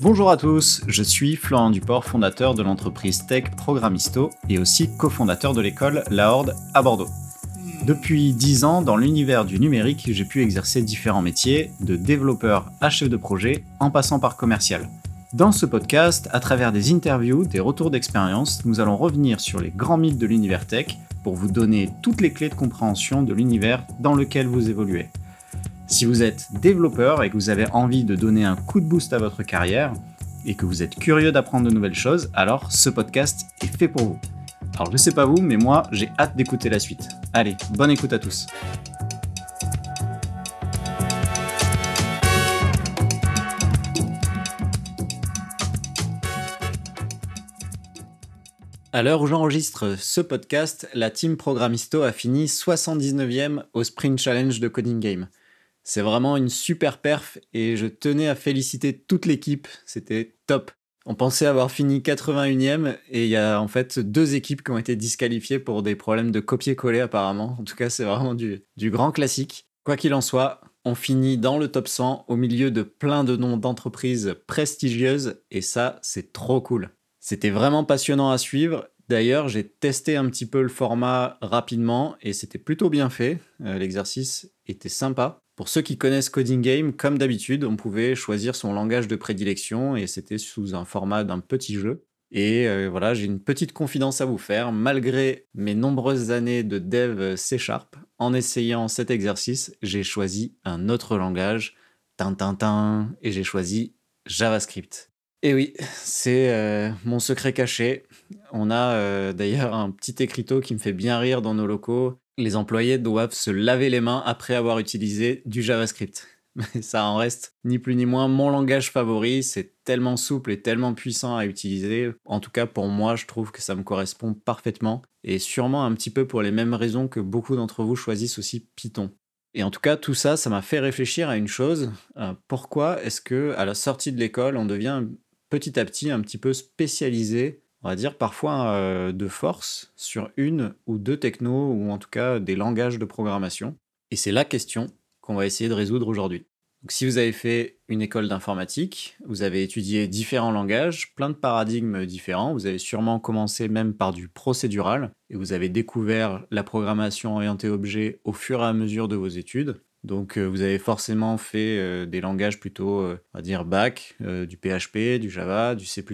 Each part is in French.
Bonjour à tous, je suis Florent Duport, fondateur de l'entreprise Tech Programmisto et aussi cofondateur de l'école La Horde à Bordeaux. Depuis 10 ans, dans l'univers du numérique, j'ai pu exercer différents métiers, de développeur à chef de projet, en passant par commercial. Dans ce podcast, à travers des interviews, des retours d'expérience, nous allons revenir sur les grands mythes de l'univers tech pour vous donner toutes les clés de compréhension de l'univers dans lequel vous évoluez. Si vous êtes développeur et que vous avez envie de donner un coup de boost à votre carrière et que vous êtes curieux d'apprendre de nouvelles choses, alors ce podcast est fait pour vous. Alors je sais pas vous, mais moi j'ai hâte d'écouter la suite. Allez, bonne écoute à tous. À l'heure où j'enregistre ce podcast, la team Programmisto a fini 79e au Sprint Challenge de Coding Game. C'est vraiment une super perf et je tenais à féliciter toute l'équipe, c'était top. On pensait avoir fini 81e et il y a en fait deux équipes qui ont été disqualifiées pour des problèmes de copier-coller apparemment. En tout cas, c'est vraiment du, grand classique. Quoi qu'il en soit, on finit dans le top 100 au milieu de plein de noms d'entreprises prestigieuses et ça, c'est trop cool. C'était vraiment passionnant à suivre. D'ailleurs, j'ai testé un petit peu le format rapidement et c'était plutôt bien fait. Euh, l'exercice était sympa. Pour ceux qui connaissent Coding Game, comme d'habitude, on pouvait choisir son langage de prédilection et c'était sous un format d'un petit jeu. Et euh, voilà, j'ai une petite confidence à vous faire. Malgré mes nombreuses années de dev C Sharp, en essayant cet exercice, j'ai choisi un autre langage, Tintintin, et j'ai choisi JavaScript. Et oui, c'est euh, mon secret caché. On a euh, d'ailleurs un petit écriteau qui me fait bien rire dans nos locaux les employés doivent se laver les mains après avoir utilisé du JavaScript. Mais ça en reste ni plus ni moins mon langage favori. C'est tellement souple et tellement puissant à utiliser. En tout cas, pour moi, je trouve que ça me correspond parfaitement. Et sûrement un petit peu pour les mêmes raisons que beaucoup d'entre vous choisissent aussi Python. Et en tout cas, tout ça, ça m'a fait réfléchir à une chose. Euh, pourquoi est-ce que à la sortie de l'école, on devient petit à petit un petit peu spécialisé on va dire, parfois euh, de force sur une ou deux technos, ou en tout cas des langages de programmation. Et c'est la question qu'on va essayer de résoudre aujourd'hui. Donc, si vous avez fait une école d'informatique, vous avez étudié différents langages, plein de paradigmes différents, vous avez sûrement commencé même par du procédural, et vous avez découvert la programmation orientée objet au fur et à mesure de vos études. Donc euh, vous avez forcément fait euh, des langages plutôt, on va dire, back, du PHP, du Java, du C++,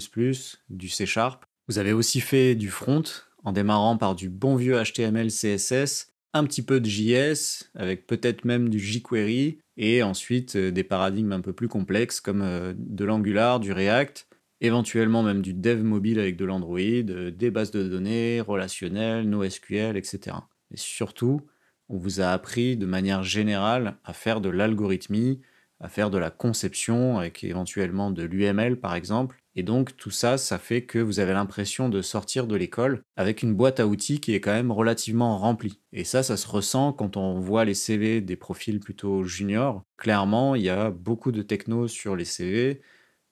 du C Sharp. Vous avez aussi fait du front en démarrant par du bon vieux HTML, CSS, un petit peu de JS, avec peut-être même du jQuery, et ensuite euh, des paradigmes un peu plus complexes comme euh, de l'Angular, du React, éventuellement même du dev mobile avec de l'Android, euh, des bases de données, relationnelles, NoSQL, etc. Et surtout, on vous a appris de manière générale à faire de l'algorithmie, à faire de la conception avec éventuellement de l'UML par exemple, et donc tout ça, ça fait que vous avez l'impression de sortir de l'école avec une boîte à outils qui est quand même relativement remplie. Et ça, ça se ressent quand on voit les CV des profils plutôt juniors. Clairement, il y a beaucoup de techno sur les CV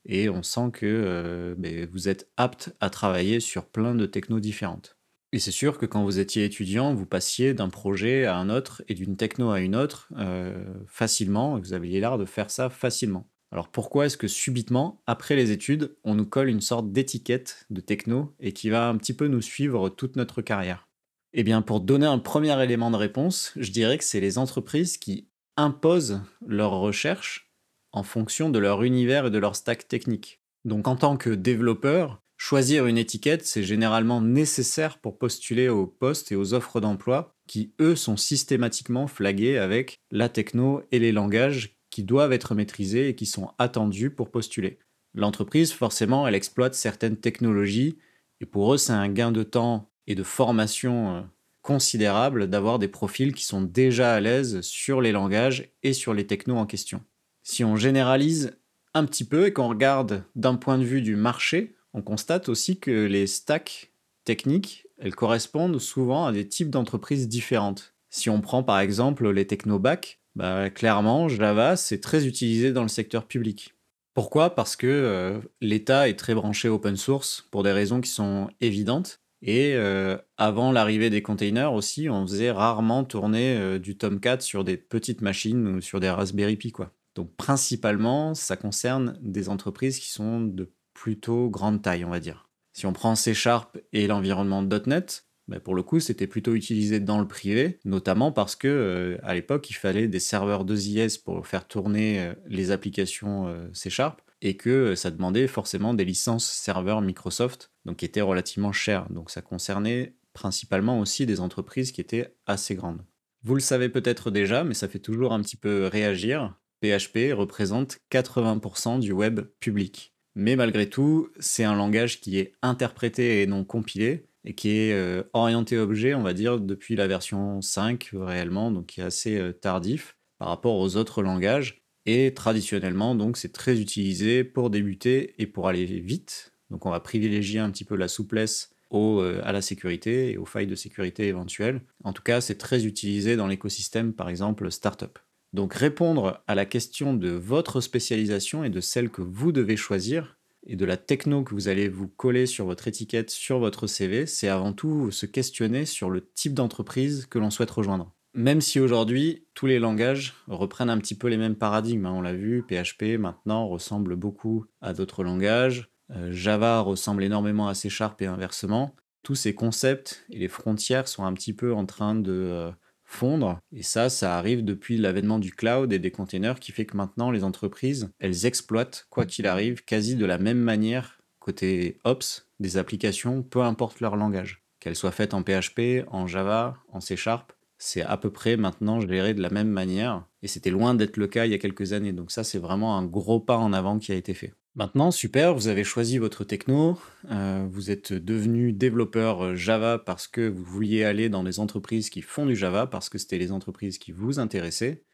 et on sent que euh, ben, vous êtes apte à travailler sur plein de technos différentes. Et c'est sûr que quand vous étiez étudiant, vous passiez d'un projet à un autre et d'une techno à une autre euh, facilement, vous aviez l'air de faire ça facilement. Alors pourquoi est-ce que subitement, après les études, on nous colle une sorte d'étiquette de techno et qui va un petit peu nous suivre toute notre carrière? Eh bien pour donner un premier élément de réponse, je dirais que c'est les entreprises qui imposent leurs recherches en fonction de leur univers et de leur stack technique. Donc en tant que développeur, choisir une étiquette, c'est généralement nécessaire pour postuler aux postes et aux offres d'emploi qui, eux, sont systématiquement flagués avec la techno et les langages qui doivent être maîtrisés et qui sont attendus pour postuler. L'entreprise, forcément, elle exploite certaines technologies et pour eux, c'est un gain de temps et de formation euh, considérable d'avoir des profils qui sont déjà à l'aise sur les langages et sur les technos en question. Si on généralise un petit peu et qu'on regarde d'un point de vue du marché, on constate aussi que les stacks techniques, elles correspondent souvent à des types d'entreprises différentes. Si on prend par exemple les technobacs, bah, clairement, Java, c'est très utilisé dans le secteur public. Pourquoi? Parce que euh, l'État est très branché open source pour des raisons qui sont évidentes. Et euh, avant l'arrivée des containers aussi, on faisait rarement tourner euh, du Tomcat sur des petites machines ou sur des Raspberry Pi. Donc principalement, ça concerne des entreprises qui sont de plutôt grande taille, on va dire. Si on prend C Sharp et l'environnement .NET, bah, pour le coup, c'était plutôt utilisé dans le privé, notamment parce que euh, à l'époque, il fallait des serveurs 2IS pour faire tourner euh, les applications euh, C Sharp et que ça demandait forcément des licences serveurs Microsoft, donc qui étaient relativement chères. Donc ça concernait principalement aussi des entreprises qui étaient assez grandes. Vous le savez peut-être déjà, mais ça fait toujours un petit peu réagir. PHP représente 80% du web public. Mais malgré tout, c'est un langage qui est interprété et non compilé, et qui est euh, orienté objet, on va dire, depuis la version 5 réellement, donc qui est assez euh, tardif par rapport aux autres langages. Et traditionnellement, donc, c'est très utilisé pour débuter et pour aller vite. Donc, on va privilégier un petit peu la souplesse euh, à la sécurité et aux failles de sécurité éventuelles. En tout cas, c'est très utilisé dans l'écosystème, par exemple, startup. Donc, répondre à la question de votre spécialisation et de celle que vous devez choisir, et de la techno que vous allez vous coller sur votre étiquette, sur votre CV, c'est avant tout se questionner sur le type d'entreprise que l'on souhaite rejoindre. Même si aujourd'hui, tous les langages reprennent un petit peu les mêmes paradigmes, hein, on l'a vu, PHP maintenant ressemble beaucoup à d'autres langages, euh, Java ressemble énormément à C Sharp et inversement, tous ces concepts et les frontières sont un petit peu en train de euh, fondre. Et ça, ça arrive depuis l'avènement du cloud et des containers qui fait que maintenant les entreprises, elles exploitent, quoi qu'il arrive, quasi de la même manière côté Ops des applications, peu importe leur langage. Qu'elles soient faites en PHP, en Java, en C Sharp, c'est à peu près maintenant géré de la même manière. Et c'était loin d'être le cas il y a quelques années. Donc ça, c'est vraiment un gros pas en avant qui a été fait. Maintenant, super, vous avez choisi votre techno, euh, vous êtes devenu développeur euh, Java parce que vous vouliez aller dans des entreprises qui font du Java, parce que c'était les entreprises qui vous intéressaient,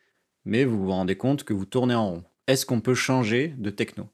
mais vous vous rendez compte que vous tournez en rond. Est-ce qu'on peut changer de techno?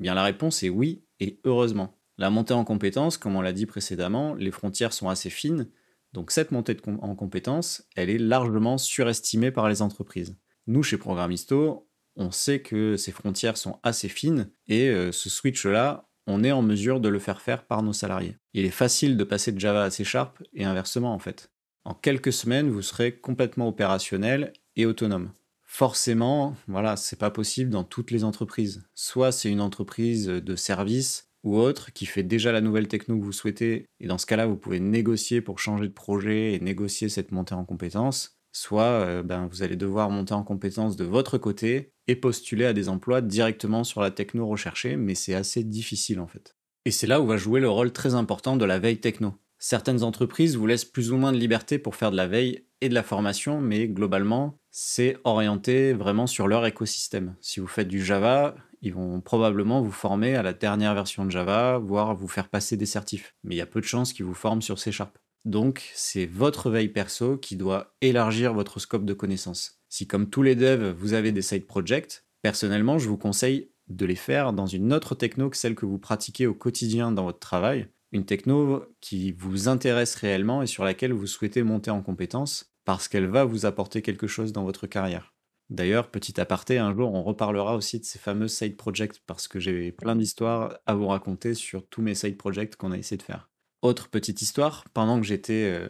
Eh Bien la réponse est oui, et heureusement. La montée en compétences, comme on l'a dit précédemment, les frontières sont assez fines, donc cette montée en compétences, elle est largement surestimée par les entreprises. Nous, chez Programisto, on sait que ces frontières sont assez fines et euh, ce switch-là, on est en mesure de le faire faire par nos salariés. Il est facile de passer de Java à C Sharp et inversement en fait. En quelques semaines, vous serez complètement opérationnel et autonome. Forcément, voilà, c'est pas possible dans toutes les entreprises. Soit c'est une entreprise de service ou autre qui fait déjà la nouvelle techno que vous souhaitez, et dans ce cas-là, vous pouvez négocier pour changer de projet et négocier cette montée en compétences soit euh, ben, vous allez devoir monter en compétence de votre côté et postuler à des emplois directement sur la techno recherchée, mais c'est assez difficile en fait. Et c'est là où va jouer le rôle très important de la veille techno. Certaines entreprises vous laissent plus ou moins de liberté pour faire de la veille et de la formation, mais globalement, c'est orienté vraiment sur leur écosystème. Si vous faites du Java, ils vont probablement vous former à la dernière version de Java, voire vous faire passer des certifs. Mais il y a peu de chances qu'ils vous forment sur C Sharp. Donc, c'est votre veille perso qui doit élargir votre scope de connaissances. Si comme tous les devs, vous avez des side projects, personnellement, je vous conseille de les faire dans une autre techno que celle que vous pratiquez au quotidien dans votre travail, une techno qui vous intéresse réellement et sur laquelle vous souhaitez monter en compétence parce qu'elle va vous apporter quelque chose dans votre carrière. D'ailleurs, petit aparté, un jour on reparlera aussi de ces fameux side projects parce que j'ai plein d'histoires à vous raconter sur tous mes side projects qu'on a essayé de faire. Autre petite histoire, pendant que j'étais euh,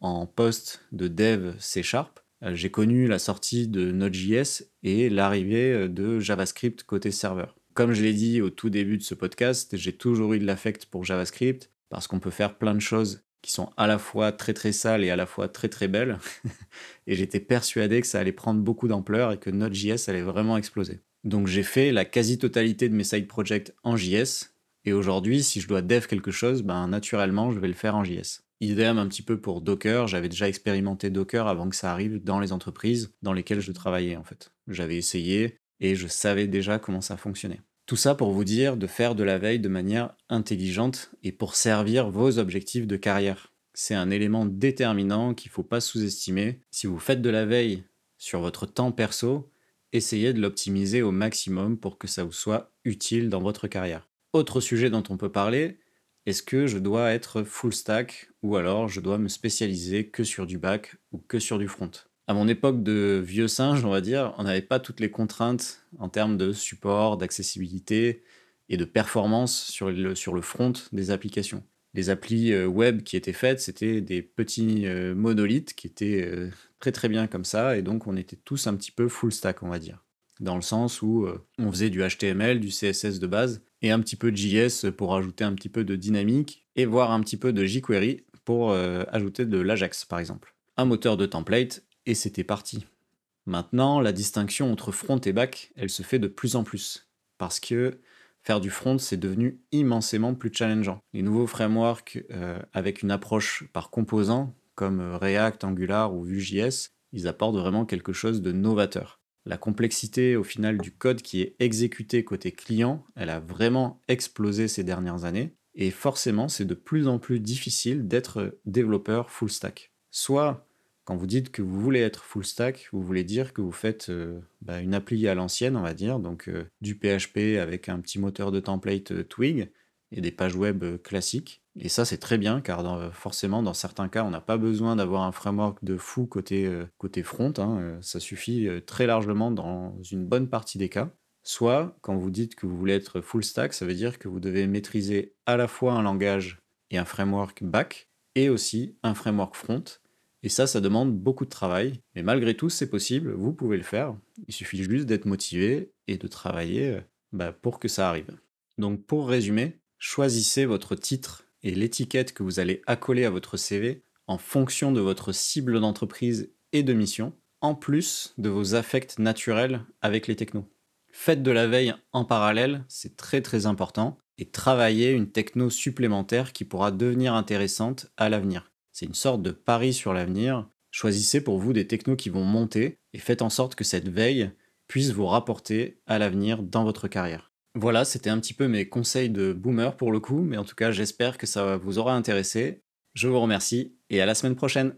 en poste de dev C Sharp, euh, j'ai connu la sortie de Node.js et l'arrivée euh, de JavaScript côté serveur. Comme je l'ai dit au tout début de ce podcast, j'ai toujours eu de l'affect pour JavaScript parce qu'on peut faire plein de choses qui sont à la fois très très sales et à la fois très très belles. et j'étais persuadé que ça allait prendre beaucoup d'ampleur et que Node.js allait vraiment exploser. Donc j'ai fait la quasi-totalité de mes side projects en JS, et aujourd'hui, si je dois dev quelque chose, ben, naturellement, je vais le faire en JS. Idem un petit peu pour Docker, j'avais déjà expérimenté Docker avant que ça arrive dans les entreprises dans lesquelles je travaillais en fait. J'avais essayé et je savais déjà comment ça fonctionnait. Tout ça pour vous dire de faire de la veille de manière intelligente et pour servir vos objectifs de carrière. C'est un élément déterminant qu'il ne faut pas sous-estimer. Si vous faites de la veille sur votre temps perso, essayez de l'optimiser au maximum pour que ça vous soit utile dans votre carrière. Autre sujet dont on peut parler, est-ce que je dois être full stack ou alors je dois me spécialiser que sur du back ou que sur du front? À mon époque de vieux singe, on va dire, on n'avait pas toutes les contraintes en termes de support, d'accessibilité et de performance sur le, sur le front des applications. Les applis euh, web qui étaient faites, c'était des petits euh, monolithes qui étaient euh, très très bien comme ça, et donc on était tous un petit peu full stack, on va dire. dans le sens où on faisait du HTML, du CSS de base, et un petit peu de JS pour ajouter un petit peu de dynamique, et voir un petit peu de jQuery pour euh, ajouter de l'Ajax par exemple. Un moteur de template, et c'était parti. Maintenant, la distinction entre front et back, elle se fait de plus en plus. Parce que faire du front, c'est devenu immensément plus challengeant. Les nouveaux frameworks euh, avec une approche par composant, comme React, Angular ou Vue.js, ils apportent vraiment quelque chose de novateur. La complexité au final du code qui est exécuté côté client, elle a vraiment explosé ces dernières années. Et forcément, c'est de plus en plus difficile d'être développeur full stack. Soit quand vous dites que vous voulez être full stack, vous voulez dire que vous faites euh, bah, une appli à l'ancienne, on va dire, donc euh, du PHP avec un petit moteur de template euh, Twig et des pages web classiques. Et ça, c'est très bien, car forcément, dans certains cas, on n'a pas besoin d'avoir un framework de fou côté, côté front. Hein, ça suffit très largement dans une bonne partie des cas. Soit, quand vous dites que vous voulez être full stack, ça veut dire que vous devez maîtriser à la fois un langage et un framework back, et aussi un framework front, et ça, ça demande beaucoup de travail. Mais malgré tout, c'est possible, vous pouvez le faire. Il suffit juste d'être motivé et de travailler euh, bah, pour que ça arrive. Donc pour résumer, choisissez votre titre et l'étiquette que vous allez accoler à votre CV en fonction de votre cible d'entreprise et de mission, en plus de vos affects naturels avec les technos. Faites de la veille en parallèle, c'est très très important, et travaillez une techno supplémentaire qui pourra devenir intéressante à l'avenir. C'est une sorte de pari sur l'avenir. Choisissez pour vous des technos qui vont monter et faites en sorte que cette veille puisse vous rapporter à l'avenir dans votre carrière. Voilà, c'était un petit peu mes conseils de boomer pour le coup, mais en tout cas j'espère que ça vous aura intéressé. Je vous remercie et à la semaine prochaine.